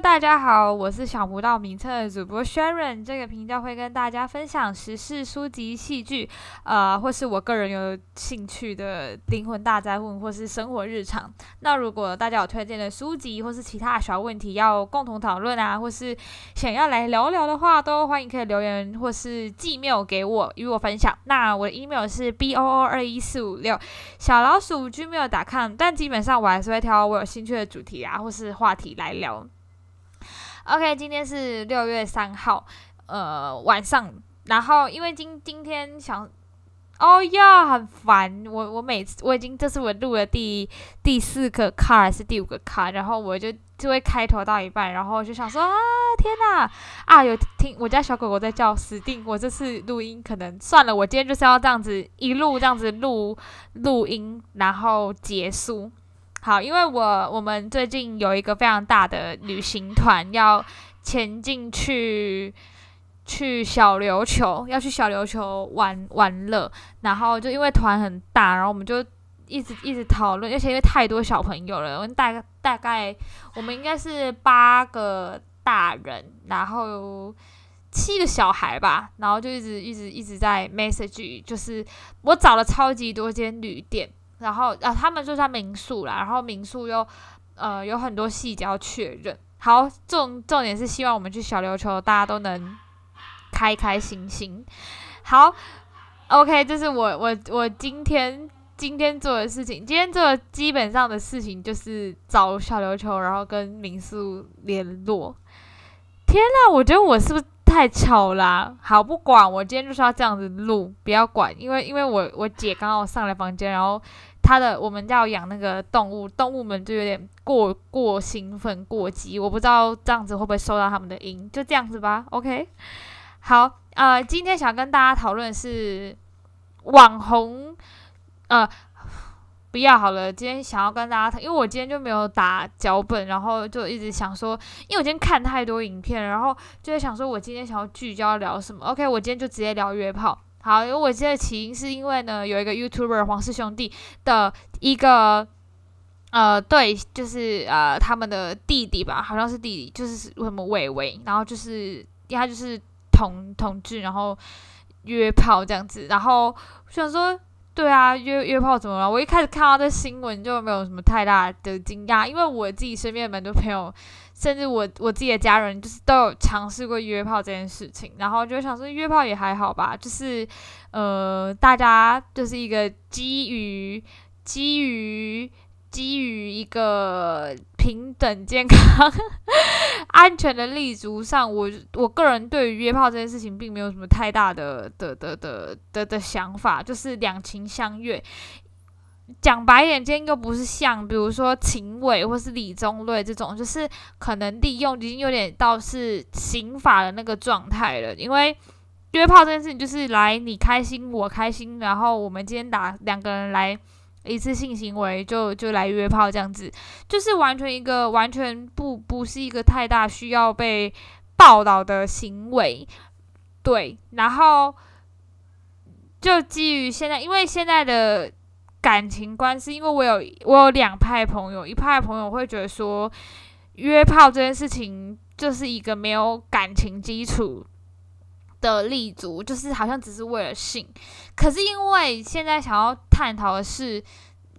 大家好，我是想不到名称的主播 Sharon。这个频道会跟大家分享时事、书籍、戏剧，呃，或是我个人有兴趣的灵魂大灾问，或是生活日常。那如果大家有推荐的书籍，或是其他小问题要共同讨论啊，或是想要来聊聊的话，都欢迎可以留言或是寄 mail 给我与我分享。那我的 email 是 b o o 二一四五六小老鼠 gmail.com 但基本上我还是会挑我有兴趣的主题啊，或是话题来聊。OK，今天是六月三号，呃，晚上。然后因为今今天想，哦呀，很烦。我我每次我已经这是我录的第第四个卡还是第五个卡，然后我就就会开头到一半，然后就想说啊，天哪，啊有听我家小狗狗在叫，死定！我这次录音可能算了，我今天就是要这样子一路这样子录录音，然后结束。好，因为我我们最近有一个非常大的旅行团要前进去去小琉球，要去小琉球玩玩乐，然后就因为团很大，然后我们就一直一直讨论，而且因为太多小朋友了，我们大大概我们应该是八个大人，然后七个小孩吧，然后就一直一直一直在 message，就是我找了超级多间旅店。然后啊，他们就在民宿啦，然后民宿又呃有很多细节要确认。好，重重点是希望我们去小琉球，大家都能开开心心。好，OK，这是我我我今天今天做的事情。今天做的基本上的事情就是找小琉球，然后跟民宿联络。天呐，我觉得我是不是？太吵啦！好不管，我今天就是要这样子录，不要管，因为因为我我姐刚刚我上来房间，然后他的我们要养那个动物，动物们就有点过过兴奋过激，我不知道这样子会不会收到他们的音，就这样子吧。OK，好，呃，今天想跟大家讨论是网红，呃。不要好了，今天想要跟大家谈，因为我今天就没有打脚本，然后就一直想说，因为我今天看太多影片，然后就在想说，我今天想要聚焦聊什么？OK，我今天就直接聊约炮。好，因为我今天的起因是因为呢，有一个 YouTuber 黄氏兄弟的一个呃，对，就是呃他们的弟弟吧，好像是弟弟，就是什么伟伟，然后就是他就是同同志，然后约炮这样子，然后想说。对啊，约约炮怎么了？我一开始看到这新闻就没有什么太大的惊讶，因为我自己身边蛮多朋友，甚至我我自己的家人，就是都有尝试过约炮这件事情，然后就想说约炮也还好吧，就是呃，大家就是一个基于基于。基于一个平等、健康、安全的立足上，我我个人对于约炮这件事情并没有什么太大的的的的的的想法，就是两情相悦。讲白一点，今天又不是像比如说秦伟或是李宗瑞这种，就是可能利用已经有点到是刑法的那个状态了。因为约炮这件事情就是来你开心我开心，然后我们今天打两个人来。一次性行为就就来约炮这样子，就是完全一个完全不不是一个太大需要被报道的行为，对。然后就基于现在，因为现在的感情关系因为我有我有两派朋友，一派朋友会觉得说约炮这件事情就是一个没有感情基础。的立足就是好像只是为了性，可是因为现在想要探讨的是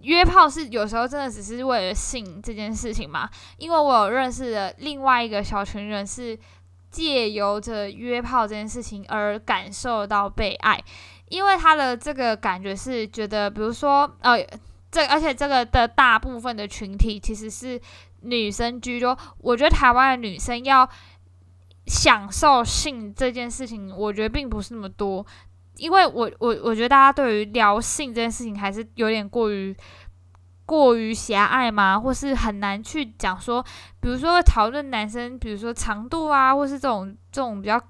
约炮是有时候真的只是为了性这件事情嘛？因为我有认识的另外一个小群人是借由着约炮这件事情而感受到被爱，因为他的这个感觉是觉得，比如说呃，这而且这个的大部分的群体其实是女生居多，我觉得台湾的女生要。享受性这件事情，我觉得并不是那么多，因为我我我觉得大家对于聊性这件事情还是有点过于过于狭隘嘛，或是很难去讲说，比如说讨论男生，比如说长度啊，或是这种这种比较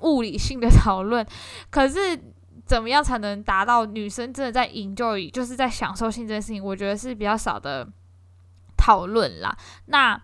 物理性的讨论，可是怎么样才能达到女生真的在 enjoy，就是在享受性这件事情，我觉得是比较少的讨论啦。那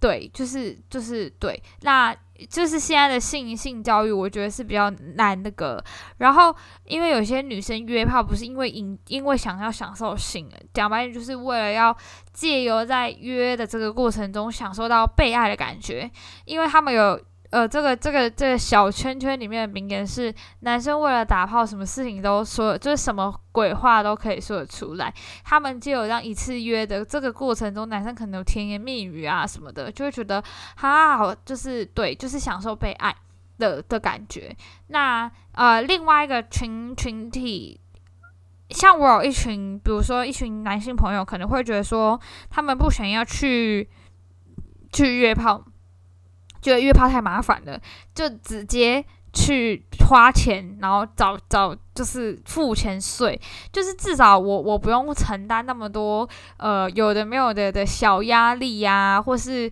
对，就是就是对，那就是现在的性性教育，我觉得是比较难那个。然后，因为有些女生约炮不是因为因因为想要享受性，讲白点就是为了要借由在约的这个过程中享受到被爱的感觉，因为他们有。呃，这个这个这个小圈圈里面的名言是：男生为了打炮，什么事情都说，就是什么鬼话都可以说得出来。他们就有这样一次约的这个过程中，男生可能有甜言蜜语啊什么的，就会觉得哈，就是对，就是享受被爱的的感觉。那呃，另外一个群群体，像我有一群，比如说一群男性朋友，可能会觉得说，他们不想要去去约炮。觉得约炮太麻烦了，就直接去花钱，然后找找就是付钱睡，就是至少我我不用承担那么多呃有的没有的的小压力呀，或是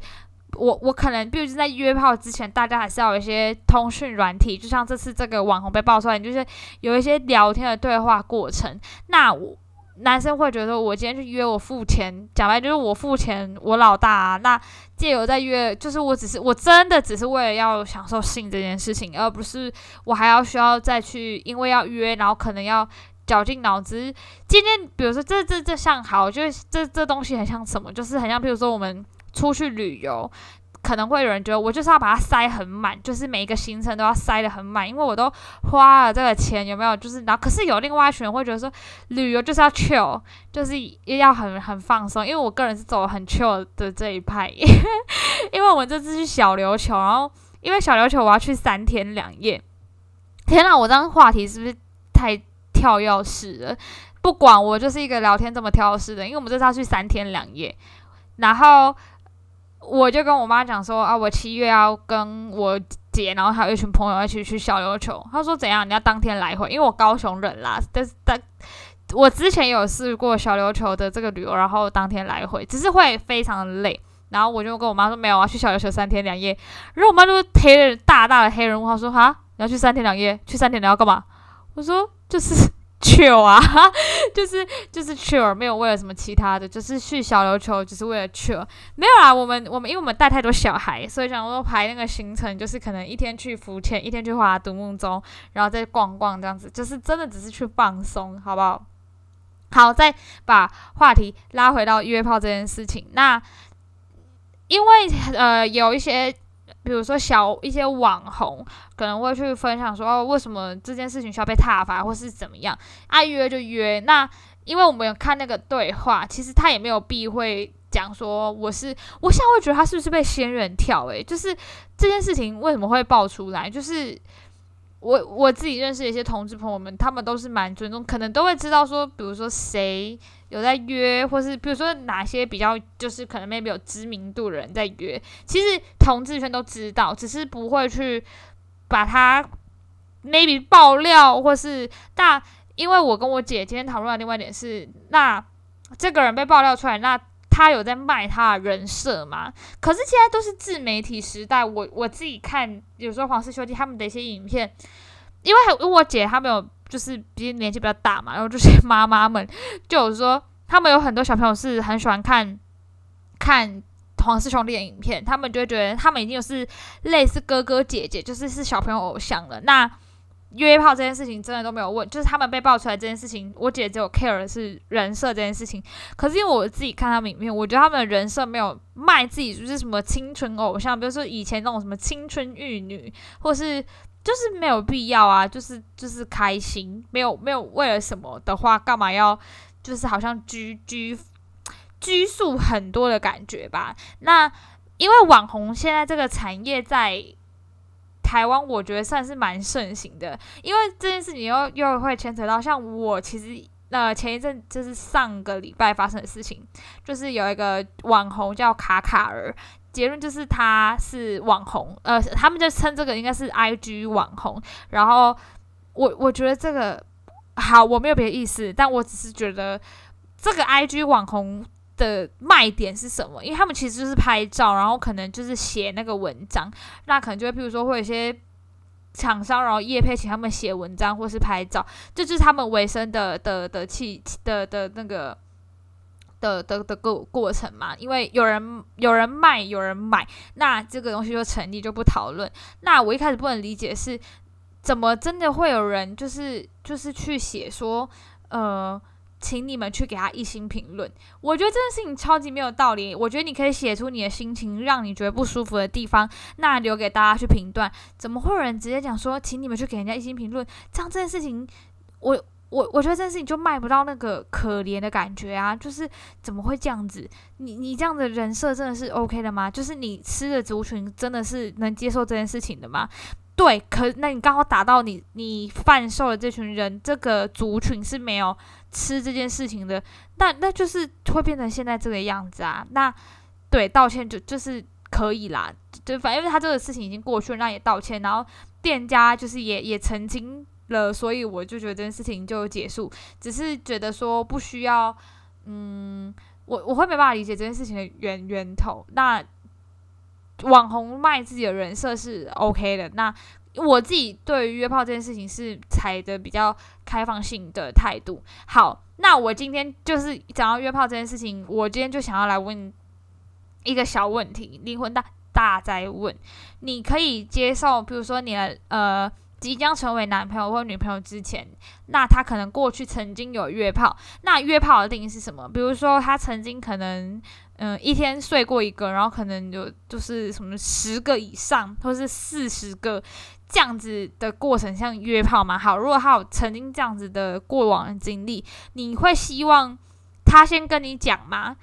我我可能比如在约炮之前，大家还是要有一些通讯软体，就像这次这个网红被爆出来，就是有一些聊天的对话过程，那我。男生会觉得我今天去约我付钱，讲白就是我付钱，我老大。啊。那借由在约，就是我只是我真的只是为了要享受性这件事情，而不是我还要需要再去，因为要约，然后可能要绞尽脑汁。今天比如说这这这像好，就是这这东西很像什么，就是很像，比如说我们出去旅游。可能会有人觉得我就是要把它塞很满，就是每一个行程都要塞得很满，因为我都花了这个钱，有没有？就是然后，可是有另外一群人会觉得说，旅游就是要 chill，就是要很很放松。因为我个人是走很 chill 的这一派，因为我们这次去小琉球，然后因为小琉球我要去三天两夜。天呐，我这样话题是不是太跳跃式了？不管我就是一个聊天这么跳跃式的，因为我们这次要去三天两夜，然后。我就跟我妈讲说啊，我七月要跟我姐，然后还有一群朋友一起去小琉球。她说怎样？你要当天来回？因为我高雄人啦，但是但我之前有试过小琉球的这个旅游，然后当天来回，只是会非常的累。然后我就跟我妈说没有啊，去小琉球三天两夜。然后我妈就黑人大大的黑人问号说哈，你要去三天两夜？去三天你要干嘛？我说就是。Chill 啊，就是就是 chill，没有为了什么其他的，就是去小琉球，只是为了 chill。没有啊，我们我们因为我们带太多小孩，所以想说排那个行程，就是可能一天去浮潜，一天去划独木舟，然后再逛逛这样子，就是真的只是去放松，好不好？好，再把话题拉回到约炮这件事情。那因为呃有一些。比如说小一些网红可能会去分享说哦，为什么这件事情需要被挞伐，或是怎么样？爱约就约。那因为我们有看那个对话，其实他也没有避讳讲说我是，我现在会觉得他是不是被仙人跳？诶，就是这件事情为什么会爆出来？就是我我自己认识的一些同志朋友们，他们都是蛮尊重，可能都会知道说，比如说谁。有在约，或是比如说哪些比较就是可能 maybe 有知名度的人在约，其实同志圈都知道，只是不会去把他 maybe 爆料，或是大。因为我跟我姐今天讨论的另外一点是，那这个人被爆料出来，那他有在卖他的人设吗？可是现在都是自媒体时代，我我自己看有时候黄氏兄弟他们的一些影片，因为我姐他们有。就是毕竟年纪比较大嘛，然后这些妈妈们就有说，他们有很多小朋友是很喜欢看看黄氏兄弟的影片，他们就会觉得他们已经是类似哥哥姐姐，就是是小朋友偶像了。那约炮这件事情真的都没有问，就是他们被爆出来这件事情，我姐只有 care 的是人设这件事情。可是因为我自己看他们影片，我觉得他们的人设没有卖自己，就是什么青春偶像，比如说以前那种什么青春玉女，或是。就是没有必要啊，就是就是开心，没有没有为了什么的话，干嘛要就是好像拘拘拘束很多的感觉吧？那因为网红现在这个产业在台湾，我觉得算是蛮盛行的。因为这件事情又又会牵扯到，像我其实呃前一阵就是上个礼拜发生的事情，就是有一个网红叫卡卡尔。结论就是他是网红，呃，他们就称这个应该是 I G 网红。然后我我觉得这个好，我没有别的意思，但我只是觉得这个 I G 网红的卖点是什么？因为他们其实就是拍照，然后可能就是写那个文章，那可能就会譬如说会有一些厂商，然后叶佩请他们写文章或是拍照，这就是他们维生的 的的器的的那个。的的的过过程嘛，因为有人有人卖，有人买，那这个东西就成立，就不讨论。那我一开始不能理解是，怎么真的会有人就是就是去写说，呃，请你们去给他一星评论。我觉得这件事情超级没有道理。我觉得你可以写出你的心情，让你觉得不舒服的地方，那留给大家去评断。怎么会有人直接讲说，请你们去给人家一星评论？这样这件事情，我。我我觉得这件事情就卖不到那个可怜的感觉啊，就是怎么会这样子？你你这样的人设真的是 OK 的吗？就是你吃的族群真的是能接受这件事情的吗？对，可那你刚好打到你你贩售的这群人，这个族群是没有吃这件事情的，那那就是会变成现在这个样子啊。那对道歉就就是可以啦，就反因为他这个事情已经过去了，那也道歉，然后店家就是也也澄清。了，所以我就觉得这件事情就结束，只是觉得说不需要，嗯，我我会没办法理解这件事情的源源头。那网红卖自己的人设是 OK 的，那我自己对于约炮这件事情是采的比较开放性的态度。好，那我今天就是讲到约炮这件事情，我今天就想要来问一个小问题，灵魂大大在问，你可以接受，比如说你的呃。即将成为男朋友或女朋友之前，那他可能过去曾经有约炮。那约炮的定义是什么？比如说他曾经可能，嗯，一天睡过一个，然后可能有就是什么十个以上，或是四十个这样子的过程，像约炮嘛。好，如果他有曾经这样子的过往的经历，你会希望他先跟你讲吗？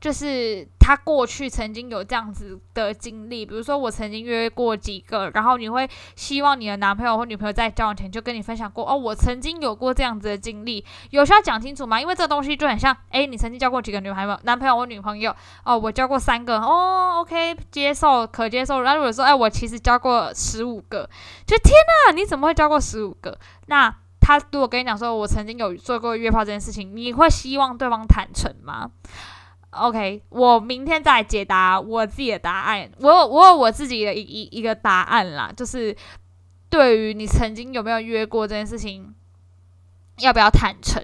就是他过去曾经有这样子的经历，比如说我曾经约过几个，然后你会希望你的男朋友或女朋友在交往前就跟你分享过哦，我曾经有过这样子的经历，有需要讲清楚吗？因为这个东西就很像，诶，你曾经交过几个女朋友、男朋友或女朋友？哦，我交过三个，哦，OK，接受，可接受。然后如果说，哎，我其实交过十五个，就天哪，你怎么会交过十五个？那他如果跟你讲说，我曾经有做过约炮这件事情，你会希望对方坦诚吗？OK，我明天再解答我自己的答案。我有我有我自己的一一一个答案啦，就是对于你曾经有没有约过这件事情，要不要坦诚？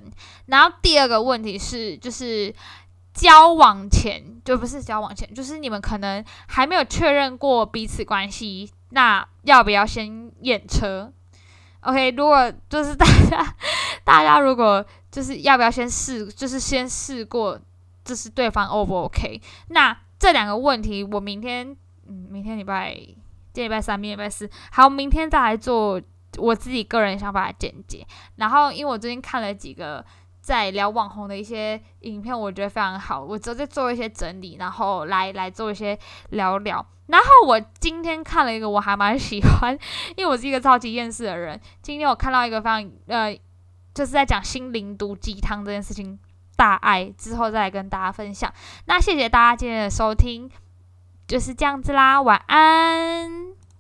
然后第二个问题是，就是交往前就不是交往前，就是你们可能还没有确认过彼此关系，那要不要先验车？OK，如果就是大家 大家如果就是要不要先试，就是先试过。这是对方 O 不 OK？那这两个问题，我明天，嗯，明天礼拜，今天礼拜三，明天礼拜四，好，明天再来做我自己个人想法的简介。然后，因为我最近看了几个在聊网红的一些影片，我觉得非常好，我直接做一些整理，然后来来做一些聊聊。然后我今天看了一个，我还蛮喜欢，因为我是一个超级厌世的人。今天我看到一个非常呃，就是在讲心灵毒鸡汤这件事情。大爱之后再来跟大家分享。那谢谢大家今天的收听，就是这样子啦，晚安。